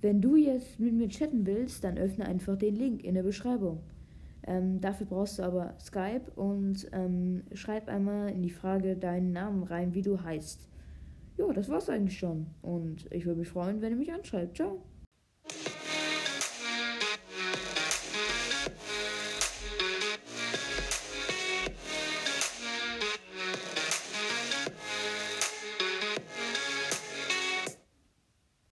wenn du jetzt mit mir chatten willst, dann öffne einfach den Link in der Beschreibung. Ähm, dafür brauchst du aber Skype und ähm, schreib einmal in die Frage deinen Namen rein, wie du heißt. Ja, das war's eigentlich schon. Und ich würde mich freuen, wenn ihr mich anschreibt. Ciao.